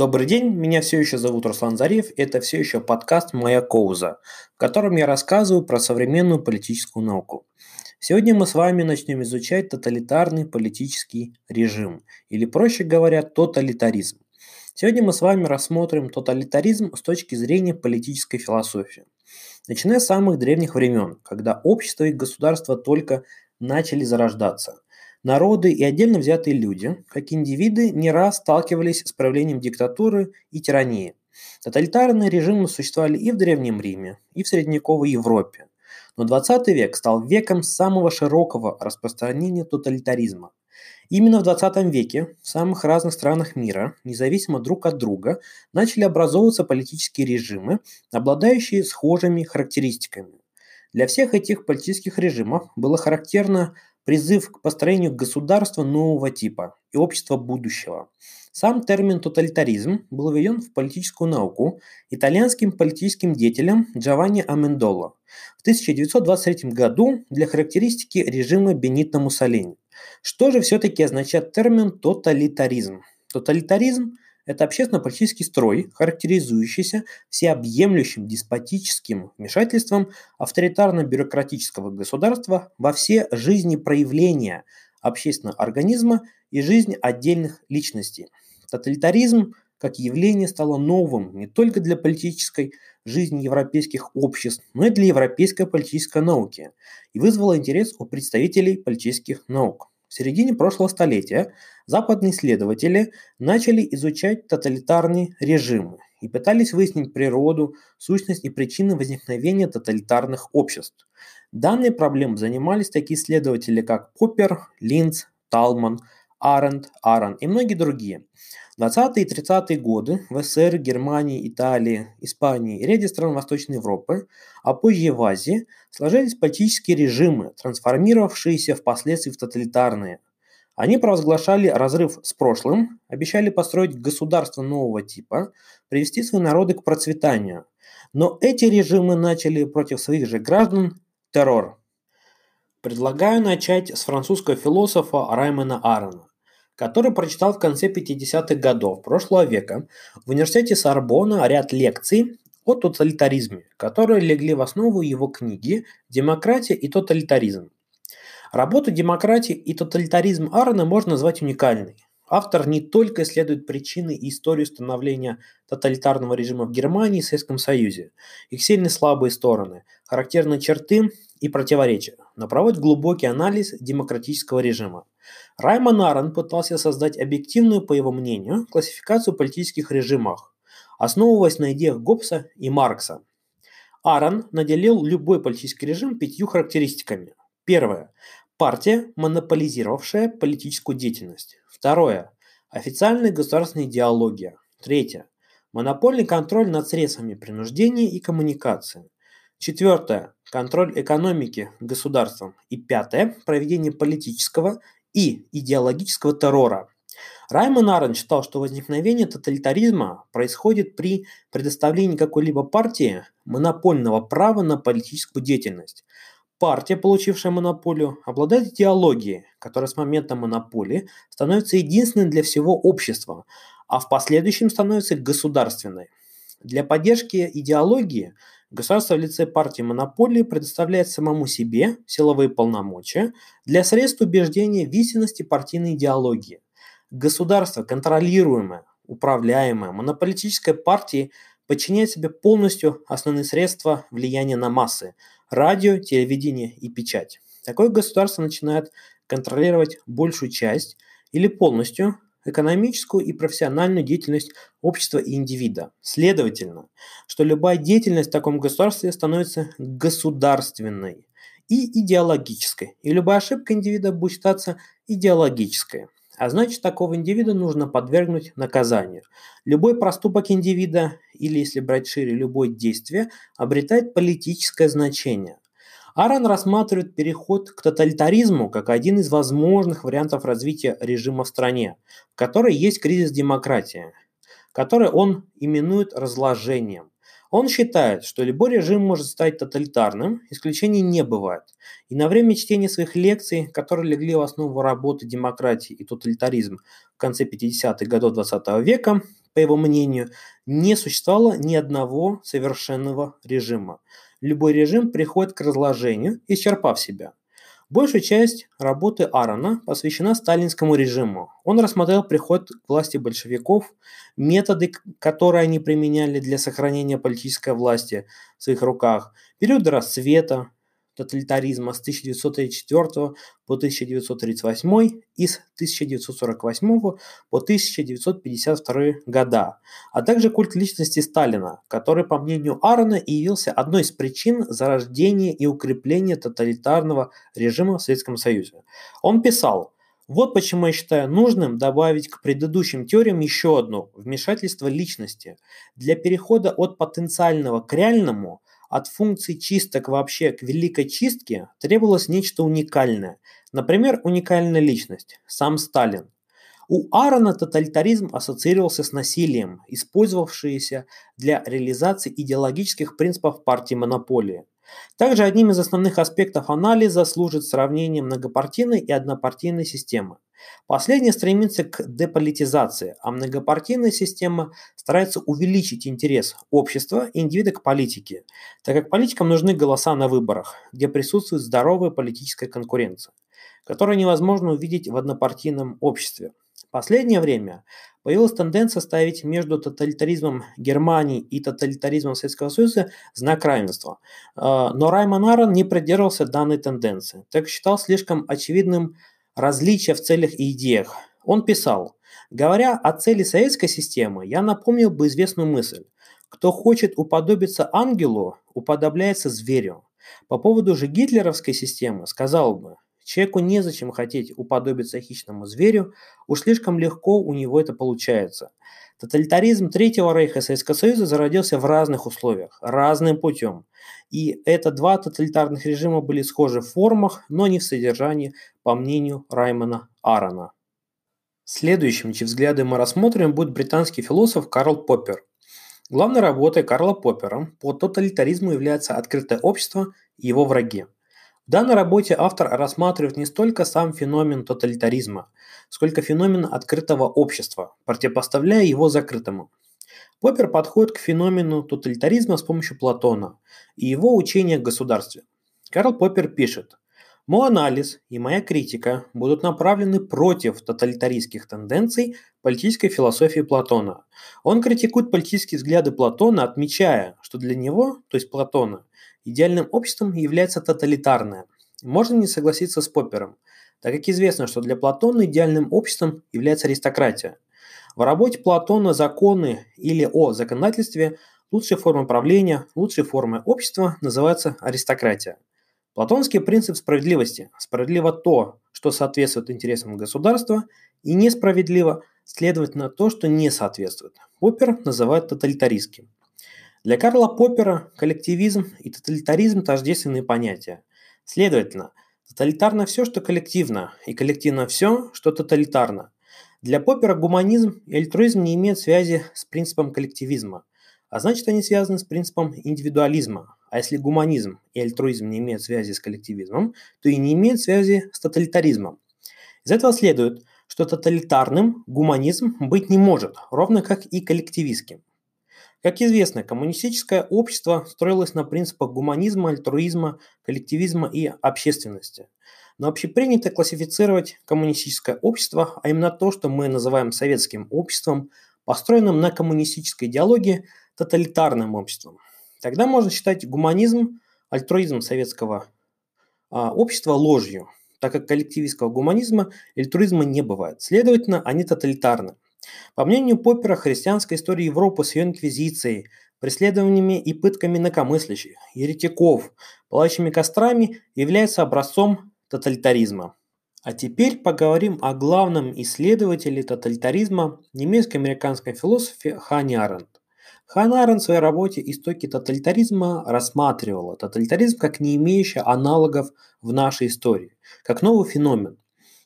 Добрый день, меня все еще зовут Руслан Зарев, это все еще подкаст «Моя Коуза», в котором я рассказываю про современную политическую науку. Сегодня мы с вами начнем изучать тоталитарный политический режим, или проще говоря, тоталитаризм. Сегодня мы с вами рассмотрим тоталитаризм с точки зрения политической философии. Начиная с самых древних времен, когда общество и государство только начали зарождаться – Народы и отдельно взятые люди, как индивиды, не раз сталкивались с проявлением диктатуры и тирании. Тоталитарные режимы существовали и в Древнем Риме, и в средневековой Европе. Но 20 век стал веком самого широкого распространения тоталитаризма. Именно в 20 веке в самых разных странах мира, независимо друг от друга, начали образовываться политические режимы, обладающие схожими характеристиками. Для всех этих политических режимов было характерно призыв к построению государства нового типа и общества будущего. Сам термин «тоталитаризм» был введен в политическую науку итальянским политическим деятелем Джованни Амендоло в 1923 году для характеристики режима Бенито Муссолини. Что же все-таки означает термин «тоталитаризм»? Тоталитаризм это общественно-политический строй, характеризующийся всеобъемлющим деспотическим вмешательством авторитарно-бюрократического государства во все жизни проявления общественного организма и жизнь отдельных личностей. Тоталитаризм как явление стало новым не только для политической жизни европейских обществ, но и для европейской политической науки и вызвало интерес у представителей политических наук. В середине прошлого столетия западные исследователи начали изучать тоталитарные режимы и пытались выяснить природу, сущность и причины возникновения тоталитарных обществ. Данной проблемой занимались такие исследователи, как Поппер, Линц, Талман, Аренд, Аран и многие другие. 20-е и 30-е годы в СССР, Германии, Италии, Испании и ряде стран Восточной Европы, а позже и в Азии, сложились политические режимы, трансформировавшиеся впоследствии в тоталитарные. Они провозглашали разрыв с прошлым, обещали построить государство нового типа, привести свои народы к процветанию. Но эти режимы начали против своих же граждан террор. Предлагаю начать с французского философа Раймона Арена который прочитал в конце 50-х годов прошлого века в университете Сорбона ряд лекций о тоталитаризме, которые легли в основу его книги «Демократия и тоталитаризм». Работу «Демократия и тоталитаризм» Арна можно назвать уникальной. Автор не только исследует причины и историю становления тоталитарного режима в Германии и Советском Союзе, их сильные и слабые стороны, характерные черты и противоречия, но проводит глубокий анализ демократического режима. Раймон Арен пытался создать объективную, по его мнению, классификацию политических режимов, основываясь на идеях Гоббса и Маркса. Арен наделил любой политический режим пятью характеристиками. Первое – партия, монополизировавшая политическую деятельность. Второе – официальная государственная идеология. Третье – монопольный контроль над средствами принуждения и коммуникации. Четвертое – контроль экономики государством. И пятое – проведение политического и идеологического террора. Раймон Арен считал, что возникновение тоталитаризма происходит при предоставлении какой-либо партии монопольного права на политическую деятельность. Партия, получившая монополию, обладает идеологией, которая с момента монополии становится единственной для всего общества, а в последующем становится государственной. Для поддержки идеологии государство в лице партии монополии предоставляет самому себе силовые полномочия для средств убеждения в истинности партийной идеологии. Государство, контролируемое, управляемое монополитической партией, подчиняет себе полностью основные средства влияния на массы – радио, телевидение и печать. Такое государство начинает контролировать большую часть или полностью экономическую и профессиональную деятельность общества и индивида. Следовательно, что любая деятельность в таком государстве становится государственной и идеологической, и любая ошибка индивида будет считаться идеологической. А значит, такого индивида нужно подвергнуть наказанию. Любой проступок индивида, или если брать шире, любое действие, обретает политическое значение. Аран рассматривает переход к тоталитаризму как один из возможных вариантов развития режима в стране, в которой есть кризис демократии, который он именует разложением. Он считает, что любой режим может стать тоталитарным, исключений не бывает. И на время чтения своих лекций, которые легли в основу работы демократии и тоталитаризм в конце 50-х годов 20 века, по его мнению, не существовало ни одного совершенного режима. Любой режим приходит к разложению, исчерпав себя. Большая часть работы Аарона посвящена сталинскому режиму. Он рассмотрел приход к власти большевиков, методы, которые они применяли для сохранения политической власти в своих руках, периоды расцвета, тоталитаризма с 1934 по 1938 и с 1948 по 1952 года, а также культ личности Сталина, который, по мнению Аарона, явился одной из причин зарождения и укрепления тоталитарного режима в Советском Союзе. Он писал, вот почему я считаю нужным добавить к предыдущим теориям еще одну – вмешательство личности. Для перехода от потенциального к реальному от функций чисток вообще к великой чистке требовалось нечто уникальное. Например, уникальная личность – сам Сталин. У Аарона тоталитаризм ассоциировался с насилием, использовавшееся для реализации идеологических принципов партии монополии. Также одним из основных аспектов анализа служит сравнение многопартийной и однопартийной системы. Последняя стремится к деполитизации, а многопартийная система старается увеличить интерес общества и индивида к политике, так как политикам нужны голоса на выборах, где присутствует здоровая политическая конкуренция, которую невозможно увидеть в однопартийном обществе. В последнее время появилась тенденция ставить между тоталитаризмом Германии и тоталитаризмом Советского Союза знак равенства. А, но Раймон Арон не придерживался данной тенденции, так считал слишком очевидным различия в целях и идеях. Он писал, говоря о цели советской системы, я напомнил бы известную мысль. Кто хочет уподобиться ангелу, уподобляется зверю. По поводу же гитлеровской системы сказал бы, человеку незачем хотеть уподобиться хищному зверю, уж слишком легко у него это получается. Тоталитаризм Третьего Рейха Советского Союза зародился в разных условиях, разным путем. И это два тоталитарных режима были схожи в формах, но не в содержании, по мнению Раймона Аарона. Следующим, чьи взгляды мы рассмотрим, будет британский философ Карл Поппер. Главной работой Карла Поппера по тоталитаризму является «Открытое общество и его враги». В данной работе автор рассматривает не столько сам феномен тоталитаризма, сколько феномен открытого общества, противопоставляя его закрытому. Поппер подходит к феномену тоталитаризма с помощью Платона и его учения о государстве. Карл Поппер пишет, «Мой анализ и моя критика будут направлены против тоталитаристских тенденций политической философии Платона. Он критикует политические взгляды Платона, отмечая, что для него, то есть Платона, Идеальным обществом является тоталитарное. Можно не согласиться с Поппером, так как известно, что для Платона идеальным обществом является аристократия. В работе Платона законы или о законодательстве лучшей формой правления, лучшей формой общества называется аристократия. Платонский принцип справедливости. Справедливо то, что соответствует интересам государства, и несправедливо, следовательно, то, что не соответствует. Поппер называет тоталитаристским. Для Карла Поппера коллективизм и тоталитаризм – тождественные понятия. Следовательно, тоталитарно все, что коллективно, и коллективно все, что тоталитарно. Для Поппера гуманизм и альтруизм не имеют связи с принципом коллективизма, а значит они связаны с принципом индивидуализма. А если гуманизм и альтруизм не имеют связи с коллективизмом, то и не имеют связи с тоталитаризмом. Из этого следует, что тоталитарным гуманизм быть не может, ровно как и коллективистским. Как известно, коммунистическое общество строилось на принципах гуманизма, альтруизма, коллективизма и общественности. Но общепринято классифицировать коммунистическое общество, а именно то, что мы называем советским обществом, построенным на коммунистической идеологии, тоталитарным обществом. Тогда можно считать гуманизм, альтруизм советского а, общества ложью, так как коллективистского гуманизма альтруизма не бывает. Следовательно, они тоталитарны. По мнению Поппера, христианская история Европы с ее инквизицией, преследованиями и пытками инакомыслящих, еретиков, пылающими кострами является образцом тоталитаризма. А теперь поговорим о главном исследователе тоталитаризма, немецко-американском философе Хане Аренд. Ханна Аренд в своей работе «Истоки тоталитаризма» рассматривала тоталитаризм как не имеющий аналогов в нашей истории, как новый феномен,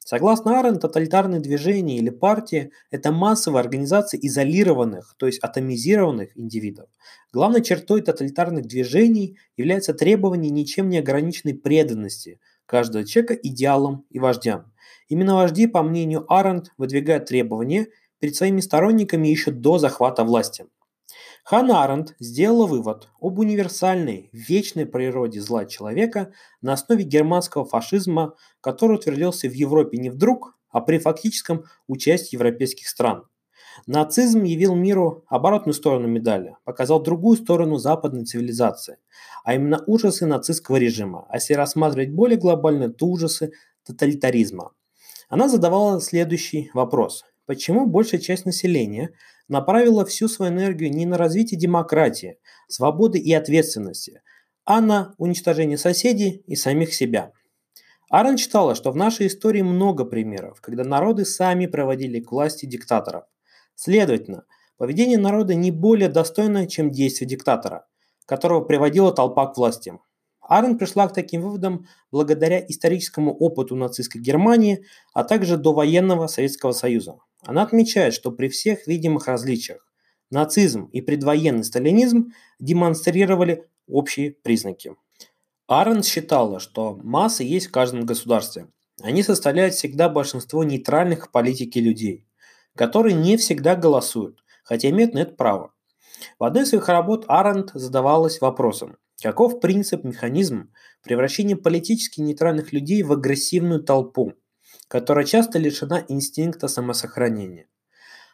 Согласно Арен, тоталитарные движения или партии – это массовая организация изолированных, то есть атомизированных индивидов. Главной чертой тоталитарных движений является требование ничем не ограниченной преданности каждого человека идеалам и вождям. Именно вожди, по мнению Аренд, выдвигают требования, перед своими сторонниками еще до захвата власти. Ханна сделала вывод об универсальной, вечной природе зла человека на основе германского фашизма, который утвердился в Европе не вдруг, а при фактическом участии европейских стран. Нацизм явил миру оборотную сторону медали, показал другую сторону западной цивилизации, а именно ужасы нацистского режима, а если рассматривать более глобально, то ужасы тоталитаризма. Она задавала следующий вопрос. Почему большая часть населения направила всю свою энергию не на развитие демократии, свободы и ответственности, а на уничтожение соседей и самих себя? Арен считала, что в нашей истории много примеров, когда народы сами проводили к власти диктаторов. Следовательно, поведение народа не более достойно, чем действие диктатора, которого приводила толпа к власти. Арен пришла к таким выводам благодаря историческому опыту нацистской Германии, а также до военного Советского Союза. Она отмечает, что при всех видимых различиях нацизм и предвоенный сталинизм демонстрировали общие признаки. Арен считала, что массы есть в каждом государстве. Они составляют всегда большинство нейтральных к политике людей которые не всегда голосуют, хотя имеют на это право. В одной из своих работ Аренд задавалась вопросом, каков принцип, механизм превращения политически нейтральных людей в агрессивную толпу, которая часто лишена инстинкта самосохранения.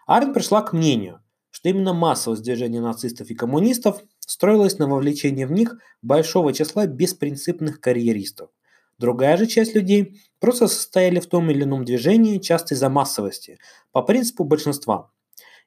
Аренд пришла к мнению, что именно массовость движения нацистов и коммунистов строилась на вовлечении в них большого числа беспринципных карьеристов. Другая же часть людей просто состояли в том или ином движении, часто из-за массовости, по принципу большинства.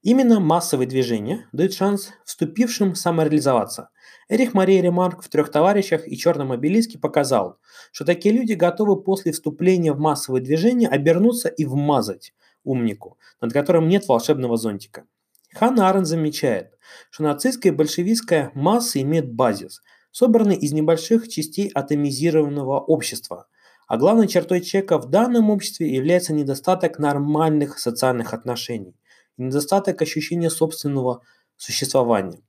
Именно массовые движения дают шанс вступившим самореализоваться. Эрих Мария Ремарк в «Трех товарищах» и «Черном обелиске» показал, что такие люди готовы после вступления в массовое движение обернуться и вмазать умнику, над которым нет волшебного зонтика. Хан Арен замечает, что нацистская и большевистская масса имеет базис – собраны из небольших частей атомизированного общества. А главной чертой человека в данном обществе является недостаток нормальных социальных отношений, недостаток ощущения собственного существования.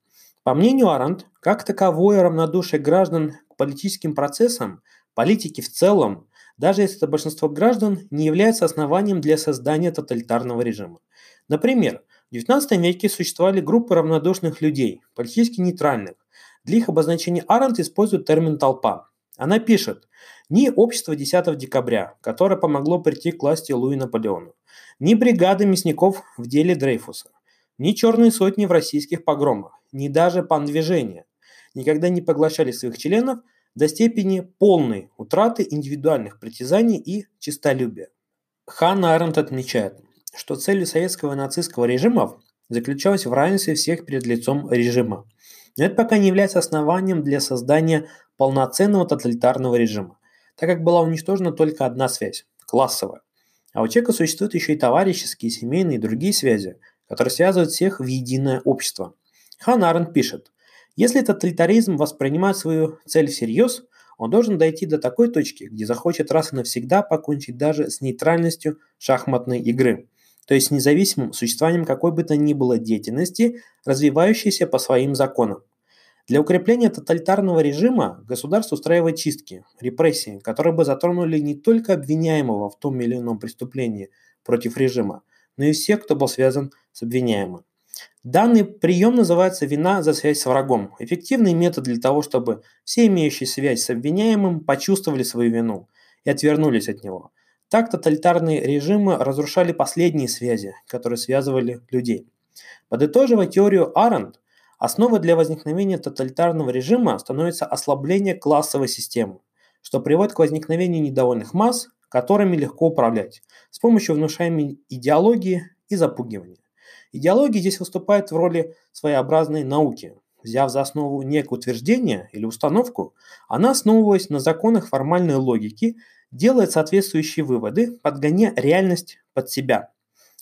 По мнению Арант, как таковое равнодушие граждан к политическим процессам, политики в целом, даже если это большинство граждан, не является основанием для создания тоталитарного режима. Например, в XIX веке существовали группы равнодушных людей, политически нейтральных, для их обозначения Аренд использует термин «толпа». Она пишет «Ни общество 10 декабря, которое помогло прийти к власти Луи Наполеону, ни бригады мясников в деле Дрейфуса, ни черные сотни в российских погромах, ни даже пандвижения никогда не поглощали своих членов до степени полной утраты индивидуальных притязаний и честолюбия. Ханна Аренд отмечает, что целью советского и нацистского режимов заключалась в равенстве всех перед лицом режима. Но это пока не является основанием для создания полноценного тоталитарного режима, так как была уничтожена только одна связь – классовая. А у человека существуют еще и товарищеские, семейные и другие связи, которые связывают всех в единое общество. Хан Аренд пишет, если тоталитаризм воспринимает свою цель всерьез, он должен дойти до такой точки, где захочет раз и навсегда покончить даже с нейтральностью шахматной игры то есть независимым существованием какой бы то ни было деятельности, развивающейся по своим законам. Для укрепления тоталитарного режима государство устраивает чистки, репрессии, которые бы затронули не только обвиняемого в том или ином преступлении против режима, но и всех, кто был связан с обвиняемым. Данный прием называется «вина за связь с врагом». Эффективный метод для того, чтобы все имеющие связь с обвиняемым почувствовали свою вину и отвернулись от него – так тоталитарные режимы разрушали последние связи, которые связывали людей. Подытоживая теорию Аренд, основой для возникновения тоталитарного режима становится ослабление классовой системы, что приводит к возникновению недовольных масс, которыми легко управлять, с помощью внушаемой идеологии и запугивания. Идеология здесь выступает в роли своеобразной науки. Взяв за основу некое утверждение или установку, она, основываясь на законах формальной логики, делает соответствующие выводы, подгоняя реальность под себя.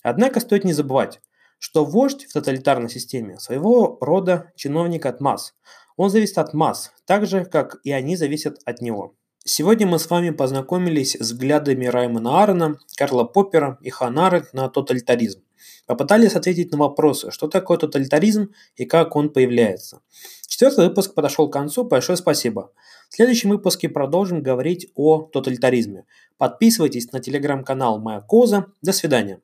Однако стоит не забывать, что вождь в тоталитарной системе своего рода чиновник от масс. Он зависит от масс, так же, как и они зависят от него. Сегодня мы с вами познакомились с взглядами Раймона Аарона, Карла Поппера и Ханары на тоталитаризм. Попытались ответить на вопросы, что такое тоталитаризм и как он появляется. Четвертый выпуск подошел к концу. Большое спасибо. В следующем выпуске продолжим говорить о тоталитаризме. Подписывайтесь на телеграм-канал Моя Коза. До свидания.